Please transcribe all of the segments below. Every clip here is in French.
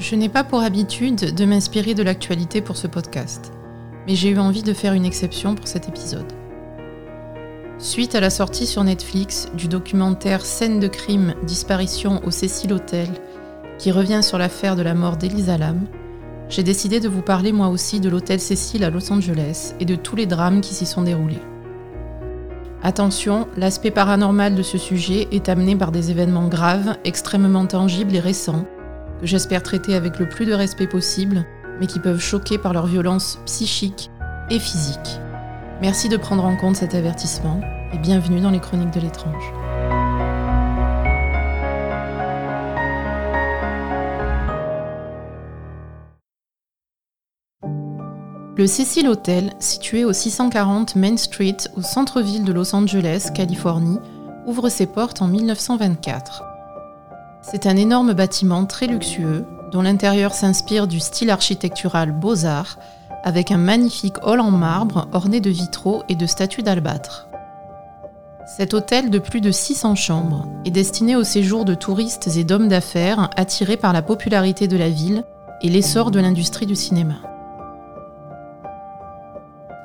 Je n'ai pas pour habitude de m'inspirer de l'actualité pour ce podcast, mais j'ai eu envie de faire une exception pour cet épisode. Suite à la sortie sur Netflix du documentaire Scène de crime, disparition au Cecil Hotel, qui revient sur l'affaire de la mort d'Elisa Lam, j'ai décidé de vous parler moi aussi de l'hôtel Cecil à Los Angeles et de tous les drames qui s'y sont déroulés. Attention, l'aspect paranormal de ce sujet est amené par des événements graves, extrêmement tangibles et récents, que j'espère traiter avec le plus de respect possible, mais qui peuvent choquer par leur violence psychique et physique. Merci de prendre en compte cet avertissement et bienvenue dans les chroniques de l'étrange. Le Cecil Hotel, situé au 640 Main Street au centre-ville de Los Angeles, Californie, ouvre ses portes en 1924. C'est un énorme bâtiment très luxueux, dont l'intérieur s'inspire du style architectural Beaux-Arts, avec un magnifique hall en marbre orné de vitraux et de statues d'albâtre. Cet hôtel de plus de 600 chambres est destiné au séjour de touristes et d'hommes d'affaires attirés par la popularité de la ville et l'essor de l'industrie du cinéma.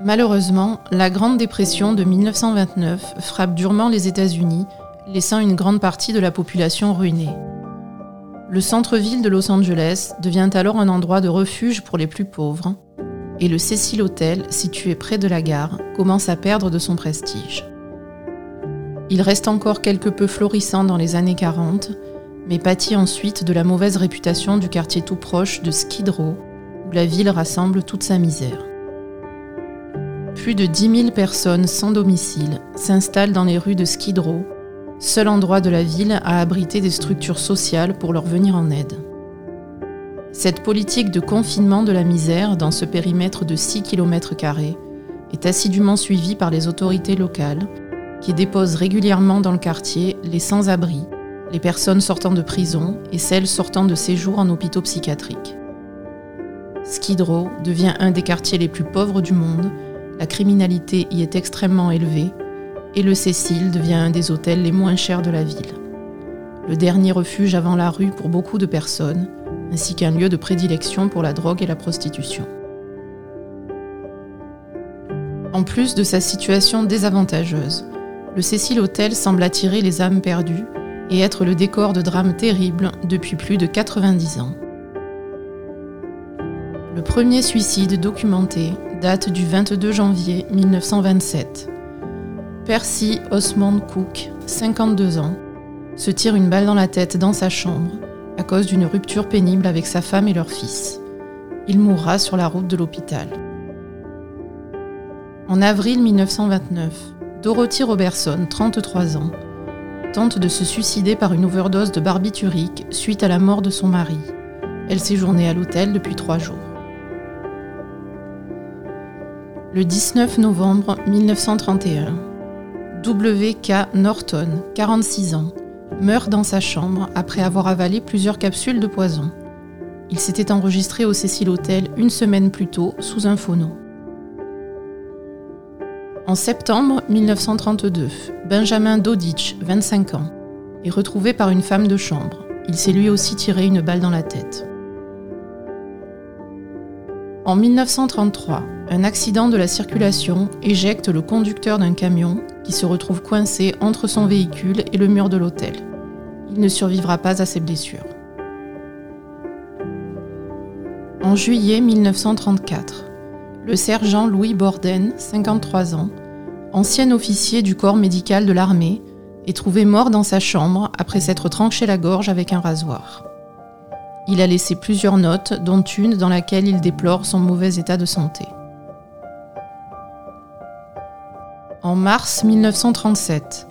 Malheureusement, la Grande Dépression de 1929 frappe durement les États-Unis, laissant une grande partie de la population ruinée. Le centre-ville de Los Angeles devient alors un endroit de refuge pour les plus pauvres, et le Cecil Hotel, situé près de la gare, commence à perdre de son prestige. Il reste encore quelque peu florissant dans les années 40, mais pâtit ensuite de la mauvaise réputation du quartier tout proche de Skid Row, où la ville rassemble toute sa misère. Plus de 10 000 personnes sans domicile s'installent dans les rues de Skid Row, seul endroit de la ville à abriter des structures sociales pour leur venir en aide. Cette politique de confinement de la misère dans ce périmètre de 6 km est assidûment suivie par les autorités locales qui déposent régulièrement dans le quartier les sans-abri, les personnes sortant de prison et celles sortant de séjour en hôpitaux psychiatriques. Skid Row devient un des quartiers les plus pauvres du monde la criminalité y est extrêmement élevée et le Cécile devient un des hôtels les moins chers de la ville. Le dernier refuge avant la rue pour beaucoup de personnes, ainsi qu'un lieu de prédilection pour la drogue et la prostitution. En plus de sa situation désavantageuse, le Cécile Hotel semble attirer les âmes perdues et être le décor de drames terribles depuis plus de 90 ans. Le premier suicide documenté date du 22 janvier 1927. Percy Osmond Cook, 52 ans, se tire une balle dans la tête dans sa chambre à cause d'une rupture pénible avec sa femme et leur fils. Il mourra sur la route de l'hôpital. En avril 1929, Dorothy Robertson, 33 ans, tente de se suicider par une overdose de barbiturique suite à la mort de son mari. Elle séjournait à l'hôtel depuis trois jours. Le 19 novembre 1931, W.K. Norton, 46 ans, meurt dans sa chambre après avoir avalé plusieurs capsules de poison. Il s'était enregistré au Cecil Hotel une semaine plus tôt sous un faux nom. En septembre 1932, Benjamin Dodich, 25 ans, est retrouvé par une femme de chambre. Il s'est lui aussi tiré une balle dans la tête. En 1933, un accident de la circulation éjecte le conducteur d'un camion qui se retrouve coincé entre son véhicule et le mur de l'hôtel. Il ne survivra pas à ses blessures. En juillet 1934, le sergent Louis Borden, 53 ans, ancien officier du corps médical de l'armée, est trouvé mort dans sa chambre après s'être tranché la gorge avec un rasoir. Il a laissé plusieurs notes, dont une dans laquelle il déplore son mauvais état de santé. En mars 1937,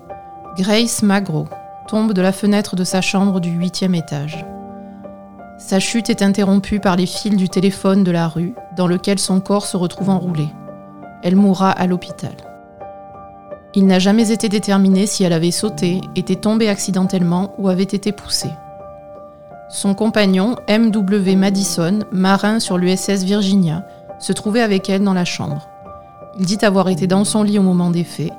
Grace Magro tombe de la fenêtre de sa chambre du huitième étage. Sa chute est interrompue par les fils du téléphone de la rue dans lequel son corps se retrouve enroulé. Elle mourra à l'hôpital. Il n'a jamais été déterminé si elle avait sauté, était tombée accidentellement ou avait été poussée. Son compagnon, M.W. Madison, marin sur l'USS Virginia, se trouvait avec elle dans la chambre. Il dit avoir été dans son lit au moment des faits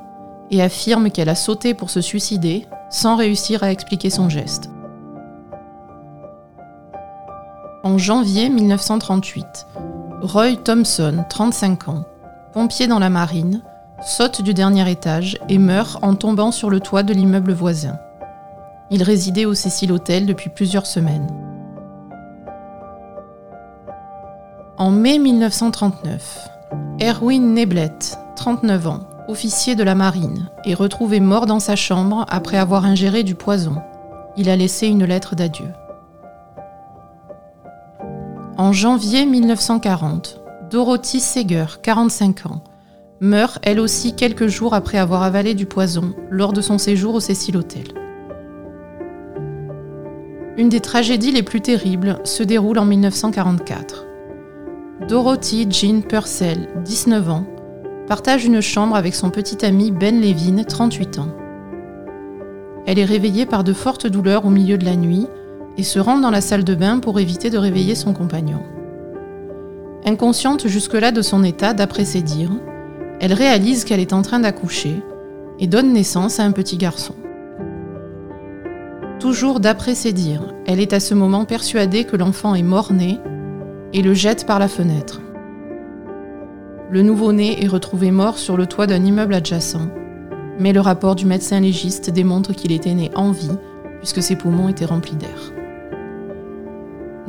et affirme qu'elle a sauté pour se suicider sans réussir à expliquer son geste. En janvier 1938, Roy Thompson, 35 ans, pompier dans la marine, saute du dernier étage et meurt en tombant sur le toit de l'immeuble voisin. Il résidait au Cecil Hotel depuis plusieurs semaines. En mai 1939, Erwin Neblett, 39 ans, officier de la marine, est retrouvé mort dans sa chambre après avoir ingéré du poison. Il a laissé une lettre d'adieu. En janvier 1940, Dorothy Seger, 45 ans, meurt elle aussi quelques jours après avoir avalé du poison lors de son séjour au Cecil Hotel. Une des tragédies les plus terribles se déroule en 1944. Dorothy Jean Purcell, 19 ans, partage une chambre avec son petit ami Ben Levin, 38 ans. Elle est réveillée par de fortes douleurs au milieu de la nuit et se rend dans la salle de bain pour éviter de réveiller son compagnon. Inconsciente jusque-là de son état, d'après ses dires, elle réalise qu'elle est en train d'accoucher et donne naissance à un petit garçon. Toujours d'après ses dires, elle est à ce moment persuadée que l'enfant est mort-né et le jette par la fenêtre. Le nouveau-né est retrouvé mort sur le toit d'un immeuble adjacent, mais le rapport du médecin légiste démontre qu'il était né en vie puisque ses poumons étaient remplis d'air.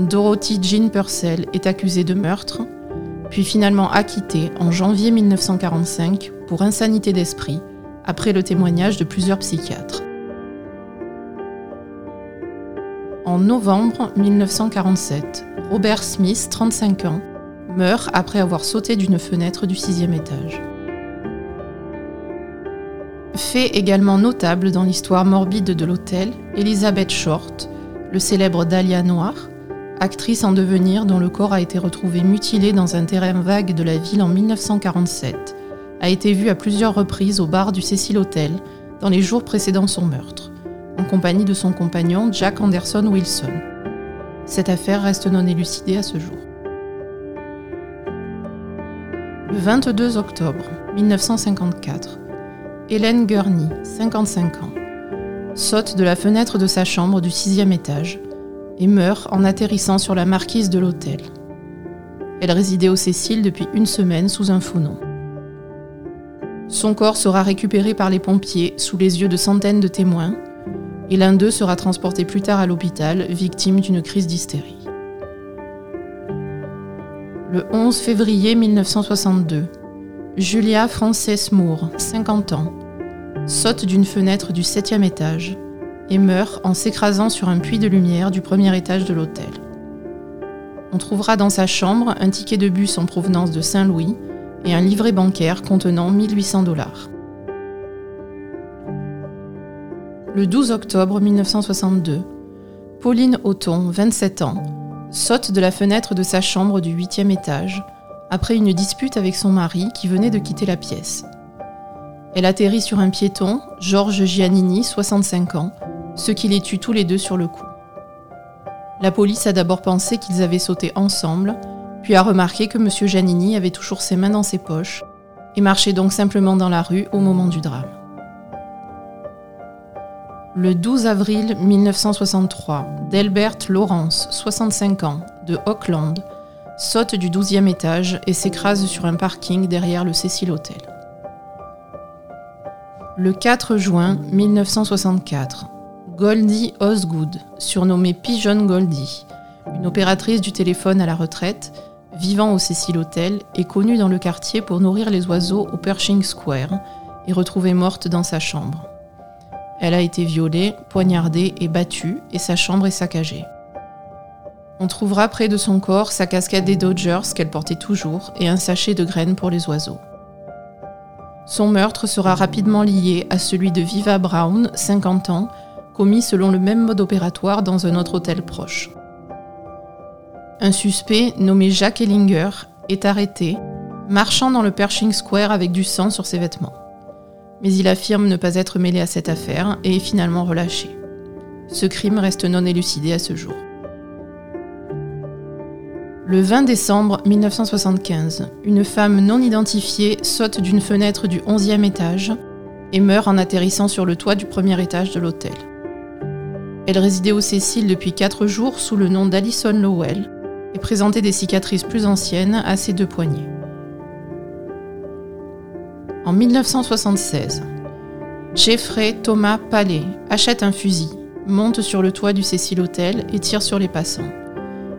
Dorothy Jean Purcell est accusée de meurtre, puis finalement acquittée en janvier 1945 pour insanité d'esprit, après le témoignage de plusieurs psychiatres. En novembre 1947, Robert Smith, 35 ans, meurt après avoir sauté d'une fenêtre du sixième étage. Fait également notable dans l'histoire morbide de l'hôtel, Elizabeth Short, le célèbre Dahlia Noir, actrice en devenir dont le corps a été retrouvé mutilé dans un terrain vague de la ville en 1947, a été vue à plusieurs reprises au bar du Cecil Hotel dans les jours précédant son meurtre, en compagnie de son compagnon Jack Anderson Wilson. Cette affaire reste non élucidée à ce jour. Le 22 octobre 1954, Hélène Gurney, 55 ans, saute de la fenêtre de sa chambre du sixième étage et meurt en atterrissant sur la marquise de l'hôtel. Elle résidait au Cécile depuis une semaine sous un faux nom. Son corps sera récupéré par les pompiers sous les yeux de centaines de témoins, et l'un d'eux sera transporté plus tard à l'hôpital, victime d'une crise d'hystérie. Le 11 février 1962, Julia Frances Moore, 50 ans, saute d'une fenêtre du septième étage et meurt en s'écrasant sur un puits de lumière du premier étage de l'hôtel. On trouvera dans sa chambre un ticket de bus en provenance de Saint-Louis et un livret bancaire contenant 1800 dollars. Le 12 octobre 1962, Pauline Auton, 27 ans, saute de la fenêtre de sa chambre du huitième étage après une dispute avec son mari qui venait de quitter la pièce. Elle atterrit sur un piéton, Georges Giannini, 65 ans, ce qui les tue tous les deux sur le coup. La police a d'abord pensé qu'ils avaient sauté ensemble, puis a remarqué que M. Giannini avait toujours ses mains dans ses poches et marchait donc simplement dans la rue au moment du drame. Le 12 avril 1963, Delbert Lawrence, 65 ans, de Auckland, saute du 12e étage et s'écrase sur un parking derrière le Cecil Hotel. Le 4 juin 1964, Goldie Osgood, surnommée Pigeon Goldie, une opératrice du téléphone à la retraite, vivant au Cecil Hotel, est connue dans le quartier pour nourrir les oiseaux au Pershing Square et retrouvée morte dans sa chambre. Elle a été violée, poignardée et battue, et sa chambre est saccagée. On trouvera près de son corps sa casquette des Dodgers qu'elle portait toujours et un sachet de graines pour les oiseaux. Son meurtre sera rapidement lié à celui de Viva Brown, 50 ans, commis selon le même mode opératoire dans un autre hôtel proche. Un suspect nommé Jacques Ellinger est arrêté, marchant dans le Pershing Square avec du sang sur ses vêtements mais il affirme ne pas être mêlé à cette affaire et est finalement relâché. Ce crime reste non élucidé à ce jour. Le 20 décembre 1975, une femme non identifiée saute d'une fenêtre du 11e étage et meurt en atterrissant sur le toit du premier étage de l'hôtel. Elle résidait au Cécile depuis 4 jours sous le nom d'Alison Lowell et présentait des cicatrices plus anciennes à ses deux poignets. En 1976, Jeffrey Thomas Palais achète un fusil, monte sur le toit du Cecil Hotel et tire sur les passants.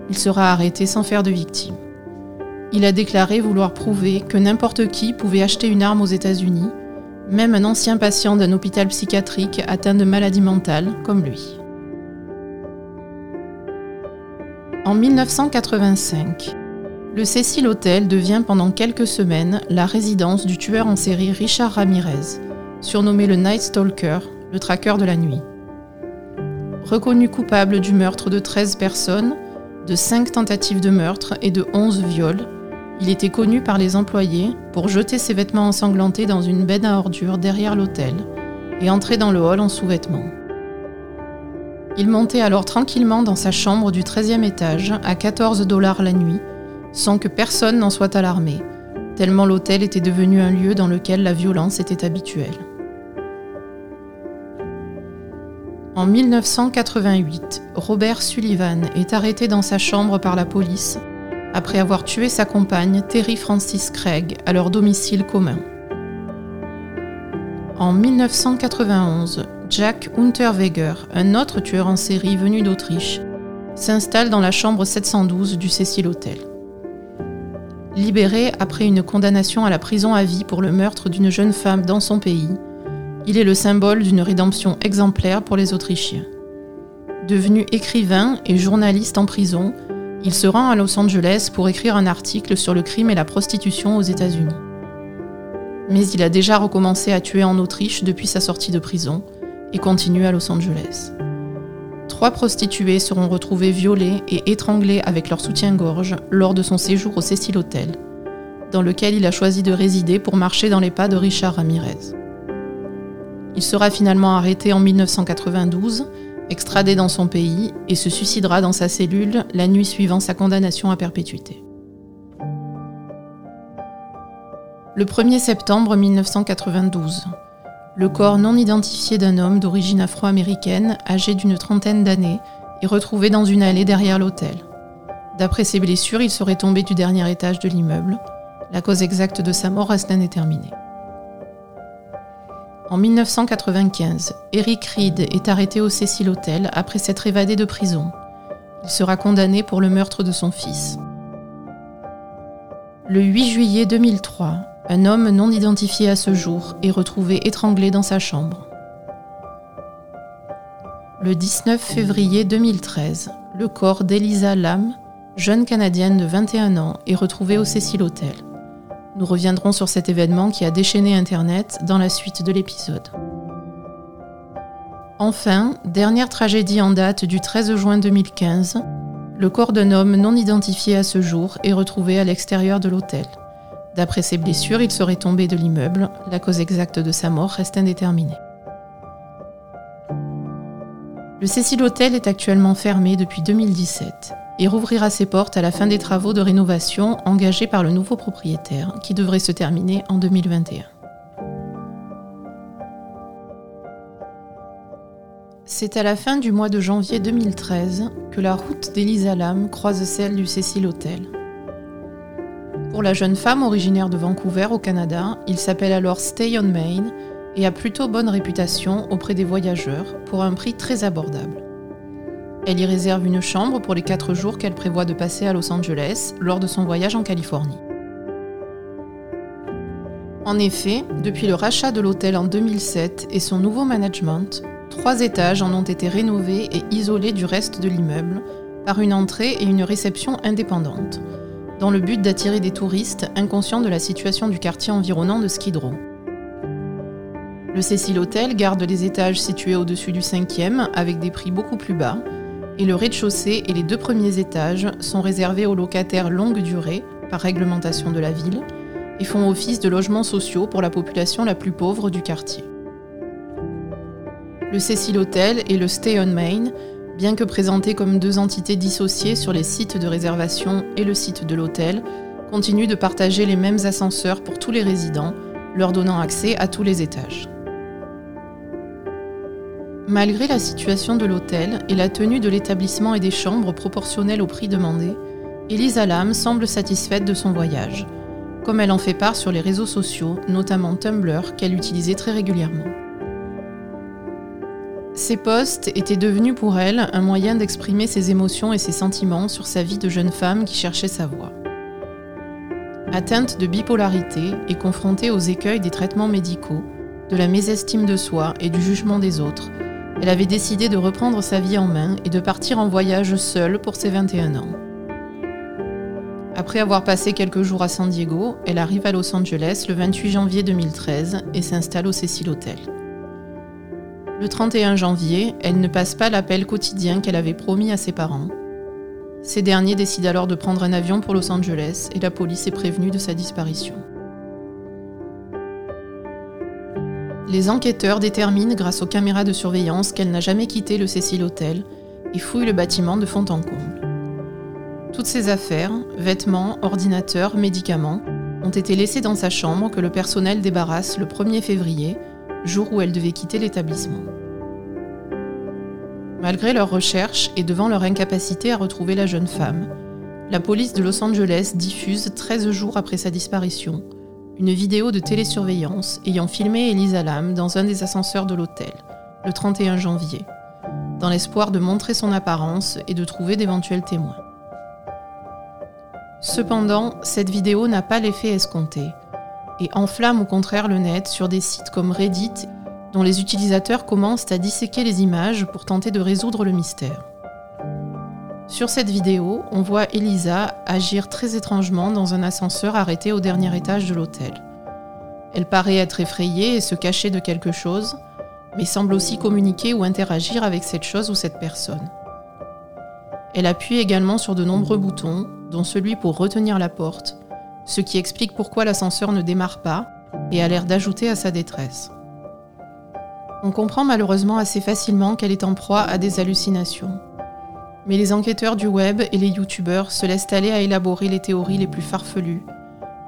Il sera arrêté sans faire de victime. Il a déclaré vouloir prouver que n'importe qui pouvait acheter une arme aux États-Unis, même un ancien patient d'un hôpital psychiatrique atteint de maladie mentale comme lui. En 1985, le Cecil Hotel devient pendant quelques semaines la résidence du tueur en série Richard Ramirez, surnommé le Night Stalker, le traqueur de la nuit. Reconnu coupable du meurtre de 13 personnes, de 5 tentatives de meurtre et de 11 viols, il était connu par les employés pour jeter ses vêtements ensanglantés dans une benne à ordures derrière l'hôtel et entrer dans le hall en sous-vêtements. Il montait alors tranquillement dans sa chambre du 13e étage à 14 dollars la nuit, sans que personne n'en soit alarmé, tellement l'hôtel était devenu un lieu dans lequel la violence était habituelle. En 1988, Robert Sullivan est arrêté dans sa chambre par la police après avoir tué sa compagne Terry Francis Craig à leur domicile commun. En 1991, Jack Unterweger, un autre tueur en série venu d'Autriche, s'installe dans la chambre 712 du Cecil Hotel. Libéré après une condamnation à la prison à vie pour le meurtre d'une jeune femme dans son pays, il est le symbole d'une rédemption exemplaire pour les Autrichiens. Devenu écrivain et journaliste en prison, il se rend à Los Angeles pour écrire un article sur le crime et la prostitution aux États-Unis. Mais il a déjà recommencé à tuer en Autriche depuis sa sortie de prison et continue à Los Angeles. Trois prostituées seront retrouvées violées et étranglées avec leur soutien-gorge lors de son séjour au Cecil Hotel, dans lequel il a choisi de résider pour marcher dans les pas de Richard Ramirez. Il sera finalement arrêté en 1992 extradé dans son pays, et se suicidera dans sa cellule la nuit suivant sa condamnation à perpétuité. Le 1er septembre 1992, le corps non identifié d'un homme d'origine afro-américaine, âgé d'une trentaine d'années, est retrouvé dans une allée derrière l'hôtel. D'après ses blessures, il serait tombé du dernier étage de l'immeuble. La cause exacte de sa mort reste indéterminée. En 1995, Eric Reed est arrêté au Cecil Hotel après s'être évadé de prison. Il sera condamné pour le meurtre de son fils. Le 8 juillet 2003, un homme non identifié à ce jour est retrouvé étranglé dans sa chambre. Le 19 février 2013, le corps d'Elisa Lam, jeune Canadienne de 21 ans, est retrouvé au Cecil Hotel. Nous reviendrons sur cet événement qui a déchaîné Internet dans la suite de l'épisode. Enfin, dernière tragédie en date du 13 juin 2015, le corps d'un homme non identifié à ce jour est retrouvé à l'extérieur de l'hôtel. D'après ses blessures, il serait tombé de l'immeuble. La cause exacte de sa mort reste indéterminée. Le Cecil Hotel est actuellement fermé depuis 2017 et rouvrira ses portes à la fin des travaux de rénovation engagés par le nouveau propriétaire, qui devrait se terminer en 2021. C'est à la fin du mois de janvier 2013 que la route d'Elisa Lam croise celle du Cecil Hotel. Pour la jeune femme originaire de Vancouver au Canada, il s'appelle alors Stay on Main et a plutôt bonne réputation auprès des voyageurs pour un prix très abordable. Elle y réserve une chambre pour les 4 jours qu'elle prévoit de passer à Los Angeles lors de son voyage en Californie. En effet, depuis le rachat de l'hôtel en 2007 et son nouveau management, trois étages en ont été rénovés et isolés du reste de l'immeuble par une entrée et une réception indépendantes, dans le but d'attirer des touristes inconscients de la situation du quartier environnant de Skid Row. Le Cecil Hotel garde les étages situés au-dessus du cinquième avec des prix beaucoup plus bas et le rez-de-chaussée et les deux premiers étages sont réservés aux locataires longue durée, par réglementation de la ville, et font office de logements sociaux pour la population la plus pauvre du quartier. Le Cecil Hotel et le Stay on Main, bien que présentés comme deux entités dissociées sur les sites de réservation et le site de l'hôtel, continuent de partager les mêmes ascenseurs pour tous les résidents, leur donnant accès à tous les étages. Malgré la situation de l'hôtel et la tenue de l'établissement et des chambres proportionnelles au prix demandé, Elisa Lam semble satisfaite de son voyage, comme elle en fait part sur les réseaux sociaux, notamment Tumblr, qu'elle utilisait très régulièrement. Ces posts étaient devenus pour elle un moyen d'exprimer ses émotions et ses sentiments sur sa vie de jeune femme qui cherchait sa voie. Atteinte de bipolarité et confrontée aux écueils des traitements médicaux, de la mésestime de soi et du jugement des autres, elle avait décidé de reprendre sa vie en main et de partir en voyage seule pour ses 21 ans. Après avoir passé quelques jours à San Diego, elle arrive à Los Angeles le 28 janvier 2013 et s'installe au Cecil Hotel. Le 31 janvier, elle ne passe pas l'appel quotidien qu'elle avait promis à ses parents. Ces derniers décident alors de prendre un avion pour Los Angeles et la police est prévenue de sa disparition. Les enquêteurs déterminent grâce aux caméras de surveillance qu'elle n'a jamais quitté le Cecil Hotel et fouillent le bâtiment de fond en comble. Toutes ses affaires, vêtements, ordinateurs, médicaments, ont été laissés dans sa chambre que le personnel débarrasse le 1er février jour où elle devait quitter l'établissement. Malgré leurs recherches et devant leur incapacité à retrouver la jeune femme, la police de Los Angeles diffuse 13 jours après sa disparition une vidéo de télésurveillance ayant filmé Elisa Lam dans un des ascenseurs de l'hôtel, le 31 janvier, dans l'espoir de montrer son apparence et de trouver d'éventuels témoins. Cependant, cette vidéo n'a pas l'effet escompté et enflamme au contraire le net sur des sites comme Reddit, dont les utilisateurs commencent à disséquer les images pour tenter de résoudre le mystère. Sur cette vidéo, on voit Elisa agir très étrangement dans un ascenseur arrêté au dernier étage de l'hôtel. Elle paraît être effrayée et se cacher de quelque chose, mais semble aussi communiquer ou interagir avec cette chose ou cette personne. Elle appuie également sur de nombreux boutons, dont celui pour retenir la porte, ce qui explique pourquoi l'ascenseur ne démarre pas et a l'air d'ajouter à sa détresse. On comprend malheureusement assez facilement qu'elle est en proie à des hallucinations. Mais les enquêteurs du web et les youtubeurs se laissent aller à élaborer les théories les plus farfelues,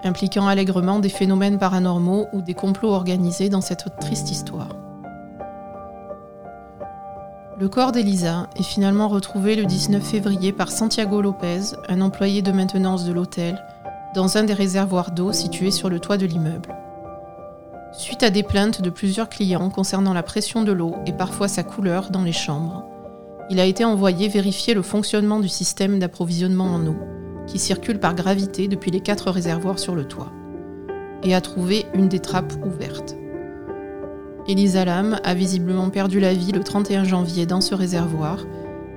impliquant allègrement des phénomènes paranormaux ou des complots organisés dans cette triste histoire. Le corps d'Elisa est finalement retrouvé le 19 février par Santiago Lopez, un employé de maintenance de l'hôtel, dans un des réservoirs d'eau situés sur le toit de l'immeuble. Suite à des plaintes de plusieurs clients concernant la pression de l'eau et parfois sa couleur dans les chambres, il a été envoyé vérifier le fonctionnement du système d'approvisionnement en eau, qui circule par gravité depuis les quatre réservoirs sur le toit, et a trouvé une des trappes ouvertes. Elisa Lam a visiblement perdu la vie le 31 janvier dans ce réservoir,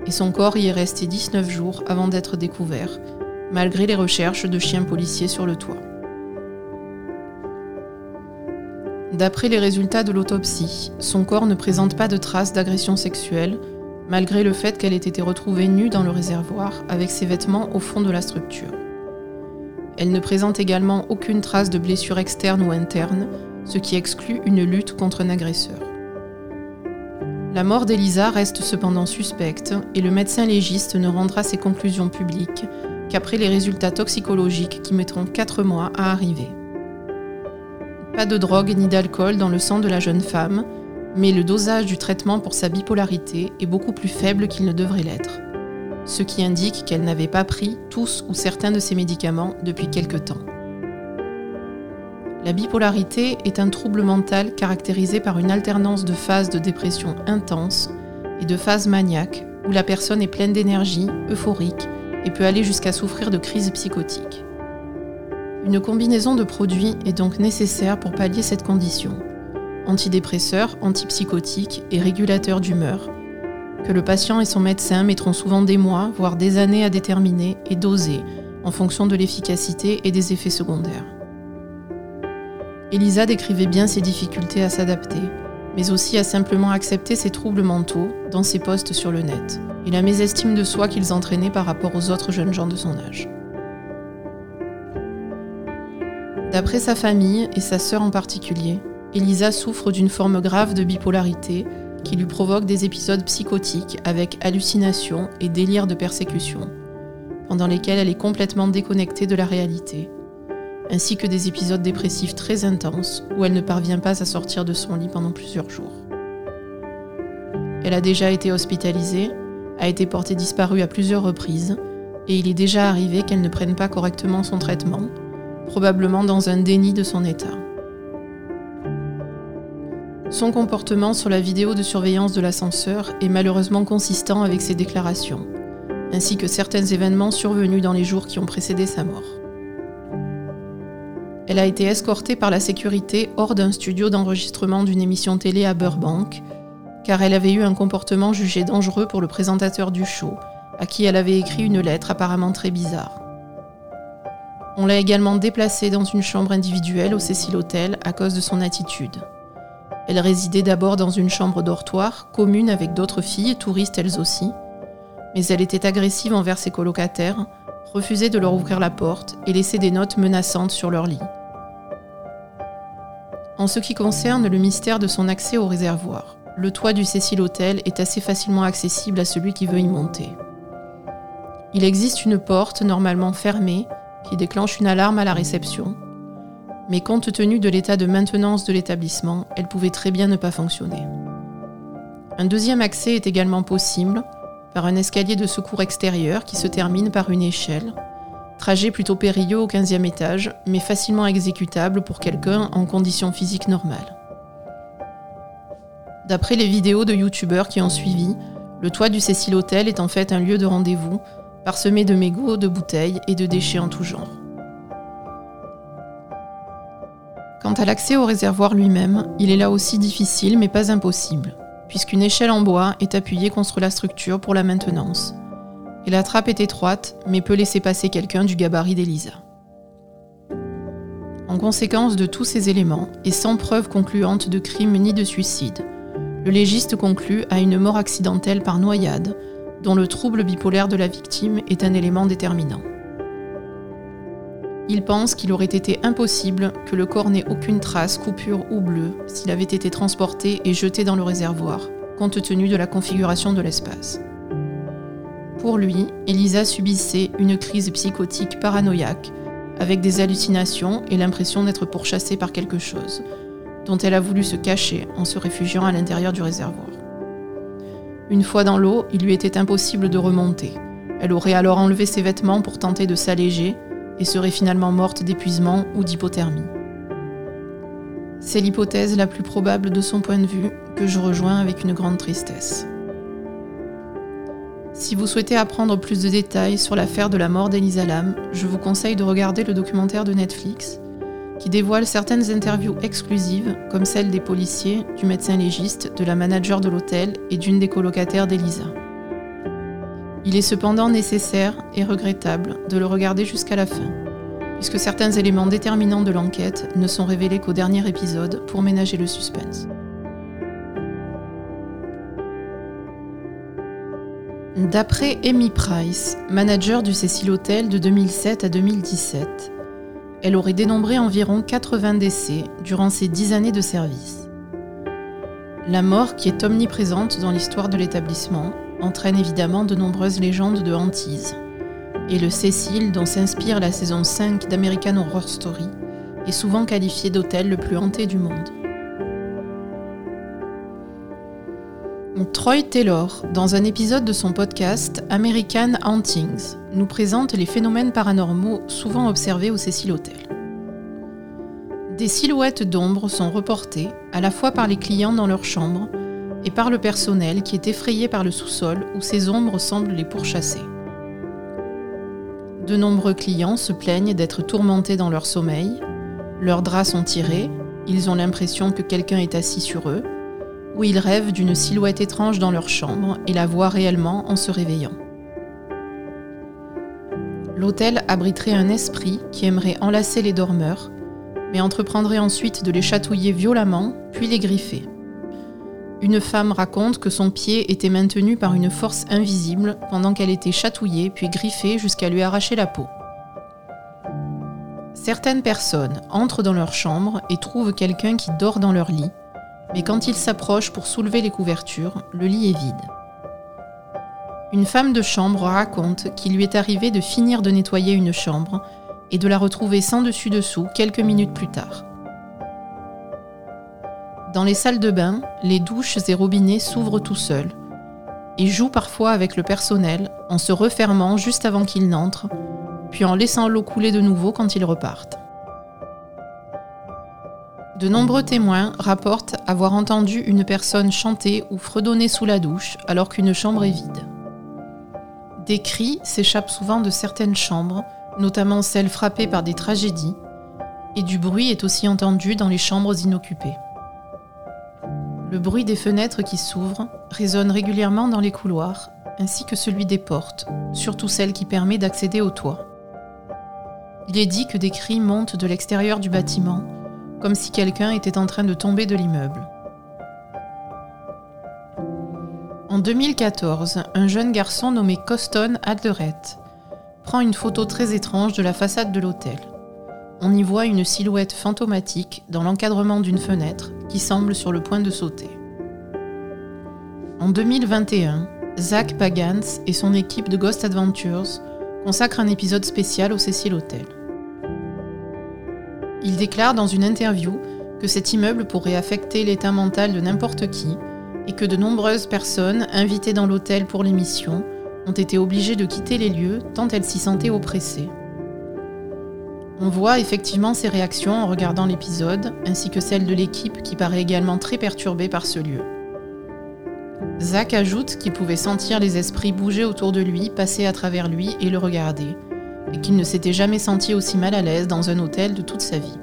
et son corps y est resté 19 jours avant d'être découvert, malgré les recherches de chiens policiers sur le toit. D'après les résultats de l'autopsie, son corps ne présente pas de traces d'agression sexuelle, malgré le fait qu'elle ait été retrouvée nue dans le réservoir avec ses vêtements au fond de la structure. Elle ne présente également aucune trace de blessure externe ou interne, ce qui exclut une lutte contre un agresseur. La mort d'Elisa reste cependant suspecte et le médecin légiste ne rendra ses conclusions publiques qu'après les résultats toxicologiques qui mettront 4 mois à arriver. Pas de drogue ni d'alcool dans le sang de la jeune femme, mais le dosage du traitement pour sa bipolarité est beaucoup plus faible qu'il ne devrait l'être, ce qui indique qu'elle n'avait pas pris tous ou certains de ses médicaments depuis quelque temps. La bipolarité est un trouble mental caractérisé par une alternance de phases de dépression intense et de phases maniaques où la personne est pleine d'énergie, euphorique et peut aller jusqu'à souffrir de crises psychotiques. Une combinaison de produits est donc nécessaire pour pallier cette condition. Antidépresseurs, antipsychotiques et régulateurs d'humeur, que le patient et son médecin mettront souvent des mois, voire des années à déterminer et doser en fonction de l'efficacité et des effets secondaires. Elisa décrivait bien ses difficultés à s'adapter, mais aussi à simplement accepter ses troubles mentaux dans ses posts sur le net et la mésestime de soi qu'ils entraînaient par rapport aux autres jeunes gens de son âge. D'après sa famille et sa sœur en particulier, Elisa souffre d'une forme grave de bipolarité qui lui provoque des épisodes psychotiques avec hallucinations et délires de persécution, pendant lesquels elle est complètement déconnectée de la réalité, ainsi que des épisodes dépressifs très intenses où elle ne parvient pas à sortir de son lit pendant plusieurs jours. Elle a déjà été hospitalisée a été portée disparue à plusieurs reprises, et il est déjà arrivé qu'elle ne prenne pas correctement son traitement, probablement dans un déni de son état. Son comportement sur la vidéo de surveillance de l'ascenseur est malheureusement consistant avec ses déclarations, ainsi que certains événements survenus dans les jours qui ont précédé sa mort. Elle a été escortée par la sécurité hors d'un studio d'enregistrement d'une émission télé à Burbank, car elle avait eu un comportement jugé dangereux pour le présentateur du show, à qui elle avait écrit une lettre apparemment très bizarre. On l'a également déplacée dans une chambre individuelle au Cecil Hotel à cause de son attitude. Elle résidait d'abord dans une chambre dortoir, commune avec d'autres filles, touristes elles aussi, mais elle était agressive envers ses colocataires, refusait de leur ouvrir la porte et laissait des notes menaçantes sur leur lit. En ce qui concerne le mystère de son accès au réservoir, le toit du Cecil Hotel est assez facilement accessible à celui qui veut y monter. Il existe une porte normalement fermée qui déclenche une alarme à la réception, mais compte tenu de l'état de maintenance de l'établissement, elle pouvait très bien ne pas fonctionner. Un deuxième accès est également possible par un escalier de secours extérieur qui se termine par une échelle, trajet plutôt périlleux au 15e étage, mais facilement exécutable pour quelqu'un en conditions physiques normales. D'après les vidéos de youtubeurs qui ont suivi, le toit du Cecil Hotel est en fait un lieu de rendez-vous, parsemé de mégots, de bouteilles et de déchets en tout genre. Quant à l'accès au réservoir lui-même, il est là aussi difficile mais pas impossible, puisqu'une échelle en bois est appuyée contre la structure pour la maintenance. Et la trappe est étroite, mais peut laisser passer quelqu'un du gabarit d'Elisa. En conséquence de tous ces éléments, et sans preuve concluante de crime ni de suicide, le légiste conclut à une mort accidentelle par noyade, dont le trouble bipolaire de la victime est un élément déterminant. Il pense qu'il aurait été impossible que le corps n'ait aucune trace, coupure ou bleue s'il avait été transporté et jeté dans le réservoir, compte tenu de la configuration de l'espace. Pour lui, Elisa subissait une crise psychotique paranoïaque, avec des hallucinations et l'impression d'être pourchassée par quelque chose, dont elle a voulu se cacher en se réfugiant à l'intérieur du réservoir. Une fois dans l'eau, il lui était impossible de remonter. Elle aurait alors enlevé ses vêtements pour tenter de s'alléger serait finalement morte d'épuisement ou d'hypothermie. C'est l'hypothèse la plus probable de son point de vue que je rejoins avec une grande tristesse. Si vous souhaitez apprendre plus de détails sur l'affaire de la mort d'Elisa Lam, je vous conseille de regarder le documentaire de Netflix qui dévoile certaines interviews exclusives, comme celle des policiers, du médecin légiste, de la manager de l'hôtel et d'une des colocataires d'Elisa. Il est cependant nécessaire et regrettable de le regarder jusqu'à la fin, puisque certains éléments déterminants de l'enquête ne sont révélés qu'au dernier épisode pour ménager le suspense. D'après Amy Price, manager du Cecil Hotel de 2007 à 2017, elle aurait dénombré environ 80 décès durant ses 10 années de service. La mort, qui est omniprésente dans l'histoire de l'établissement, entraîne évidemment de nombreuses légendes de hantise. Et le Cecil, dont s'inspire la saison 5 d'American Horror Story, est souvent qualifié d'hôtel le plus hanté du monde. Troy Taylor, dans un épisode de son podcast American Hauntings, nous présente les phénomènes paranormaux souvent observés au Cecil Hotel. Des silhouettes d'ombre sont reportées à la fois par les clients dans leurs chambres et par le personnel qui est effrayé par le sous-sol où ces ombres semblent les pourchasser. De nombreux clients se plaignent d'être tourmentés dans leur sommeil, leurs draps sont tirés, ils ont l'impression que quelqu'un est assis sur eux, ou ils rêvent d'une silhouette étrange dans leur chambre et la voient réellement en se réveillant. L'hôtel abriterait un esprit qui aimerait enlacer les dormeurs, mais entreprendrait ensuite de les chatouiller violemment, puis les griffer. Une femme raconte que son pied était maintenu par une force invisible pendant qu'elle était chatouillée puis griffée jusqu'à lui arracher la peau. Certaines personnes entrent dans leur chambre et trouvent quelqu'un qui dort dans leur lit, mais quand ils s'approchent pour soulever les couvertures, le lit est vide. Une femme de chambre raconte qu'il lui est arrivé de finir de nettoyer une chambre et de la retrouver sans dessus-dessous quelques minutes plus tard. Dans les salles de bain, les douches et robinets s'ouvrent tout seuls, et joue parfois avec le personnel en se refermant juste avant qu'ils n'entrent, puis en laissant l'eau couler de nouveau quand ils repartent. De nombreux témoins rapportent avoir entendu une personne chanter ou fredonner sous la douche alors qu'une chambre est vide. Des cris s'échappent souvent de certaines chambres, notamment celles frappées par des tragédies, et du bruit est aussi entendu dans les chambres inoccupées. Le bruit des fenêtres qui s'ouvrent résonne régulièrement dans les couloirs, ainsi que celui des portes, surtout celle qui permet d'accéder au toit. Il est dit que des cris montent de l'extérieur du bâtiment, comme si quelqu'un était en train de tomber de l'immeuble. En 2014, un jeune garçon nommé Coston Adleret prend une photo très étrange de la façade de l'hôtel. On y voit une silhouette fantomatique dans l'encadrement d'une fenêtre qui semble sur le point de sauter. En 2021, Zach Pagans et son équipe de Ghost Adventures consacrent un épisode spécial au Cecil Hotel. Il déclare dans une interview que cet immeuble pourrait affecter l'état mental de n'importe qui et que de nombreuses personnes invitées dans l'hôtel pour l'émission ont été obligées de quitter les lieux tant elles s'y sentaient oppressées. On voit effectivement ces réactions en regardant l'épisode, ainsi que celle de l'équipe qui paraît également très perturbée par ce lieu. Zach ajoute qu'il pouvait sentir les esprits bouger autour de lui, passer à travers lui et le regarder, et qu'il ne s'était jamais senti aussi mal à l'aise dans un hôtel de toute sa vie.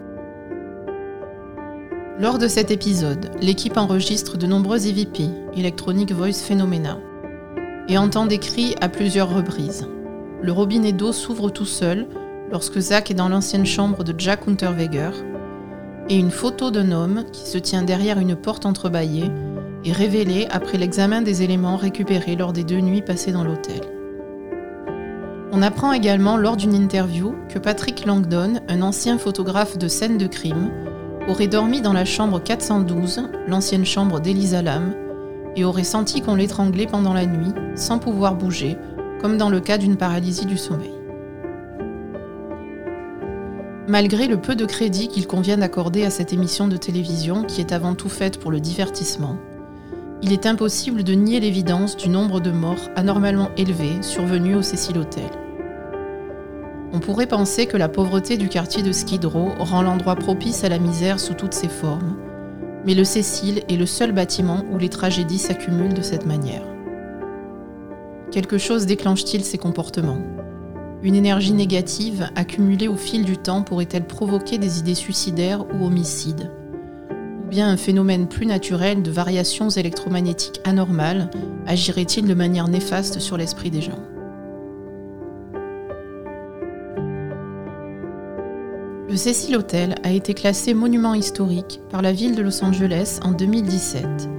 Lors de cet épisode, l'équipe enregistre de nombreux EVP, Electronic Voice Phenomena, et entend des cris à plusieurs reprises. Le robinet d'eau s'ouvre tout seul lorsque Zach est dans l'ancienne chambre de Jack Unterweger, et une photo d'un homme qui se tient derrière une porte entrebâillée est révélée après l'examen des éléments récupérés lors des deux nuits passées dans l'hôtel. On apprend également lors d'une interview que Patrick Langdon, un ancien photographe de scènes de crime, aurait dormi dans la chambre 412, l'ancienne chambre d'Elisa Lam, et aurait senti qu'on l'étranglait pendant la nuit, sans pouvoir bouger, comme dans le cas d'une paralysie du sommeil. Malgré le peu de crédit qu'il convient d'accorder à cette émission de télévision qui est avant tout faite pour le divertissement, il est impossible de nier l'évidence du nombre de morts anormalement élevés survenus au Cecil Hotel. On pourrait penser que la pauvreté du quartier de Skid Row rend l'endroit propice à la misère sous toutes ses formes, mais le Cécile est le seul bâtiment où les tragédies s'accumulent de cette manière. Quelque chose déclenche-t-il ces comportements? Une énergie négative accumulée au fil du temps pourrait-elle provoquer des idées suicidaires ou homicides? Ou bien un phénomène plus naturel de variations électromagnétiques anormales agirait-il de manière néfaste sur l'esprit des gens? Cecil Hotel a été classé monument historique par la ville de Los Angeles en 2017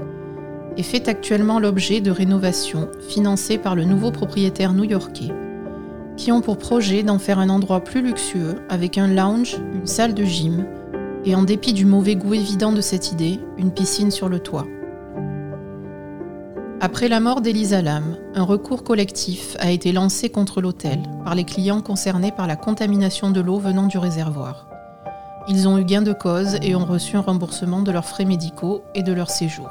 et fait actuellement l'objet de rénovations financées par le nouveau propriétaire new-yorkais, qui ont pour projet d'en faire un endroit plus luxueux avec un lounge, une salle de gym et en dépit du mauvais goût évident de cette idée, une piscine sur le toit. Après la mort d'Elisa Lam, un recours collectif a été lancé contre l'hôtel par les clients concernés par la contamination de l'eau venant du réservoir. Ils ont eu gain de cause et ont reçu un remboursement de leurs frais médicaux et de leur séjour.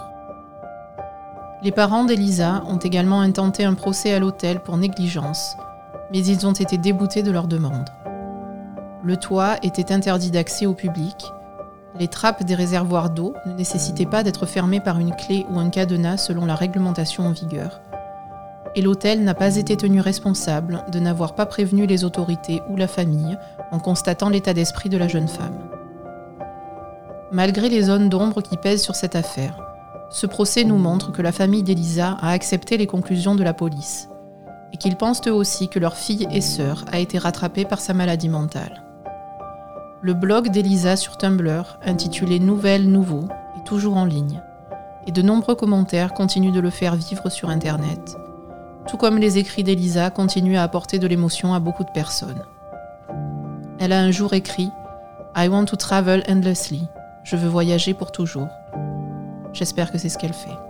Les parents d'Elisa ont également intenté un procès à l'hôtel pour négligence, mais ils ont été déboutés de leur demande. Le toit était interdit d'accès au public les trappes des réservoirs d'eau ne nécessitaient pas d'être fermées par une clé ou un cadenas selon la réglementation en vigueur. Et l'hôtel n'a pas été tenu responsable de n'avoir pas prévenu les autorités ou la famille en constatant l'état d'esprit de la jeune femme. Malgré les zones d'ombre qui pèsent sur cette affaire, ce procès nous montre que la famille d'Elisa a accepté les conclusions de la police et qu'ils pensent eux aussi que leur fille et sœur a été rattrapée par sa maladie mentale. Le blog d'Elisa sur Tumblr, intitulé Nouvelles Nouveaux, est toujours en ligne, et de nombreux commentaires continuent de le faire vivre sur Internet, tout comme les écrits d'Elisa continuent à apporter de l'émotion à beaucoup de personnes. Elle a un jour écrit I want to travel endlessly. Je veux voyager pour toujours. J'espère que c'est ce qu'elle fait.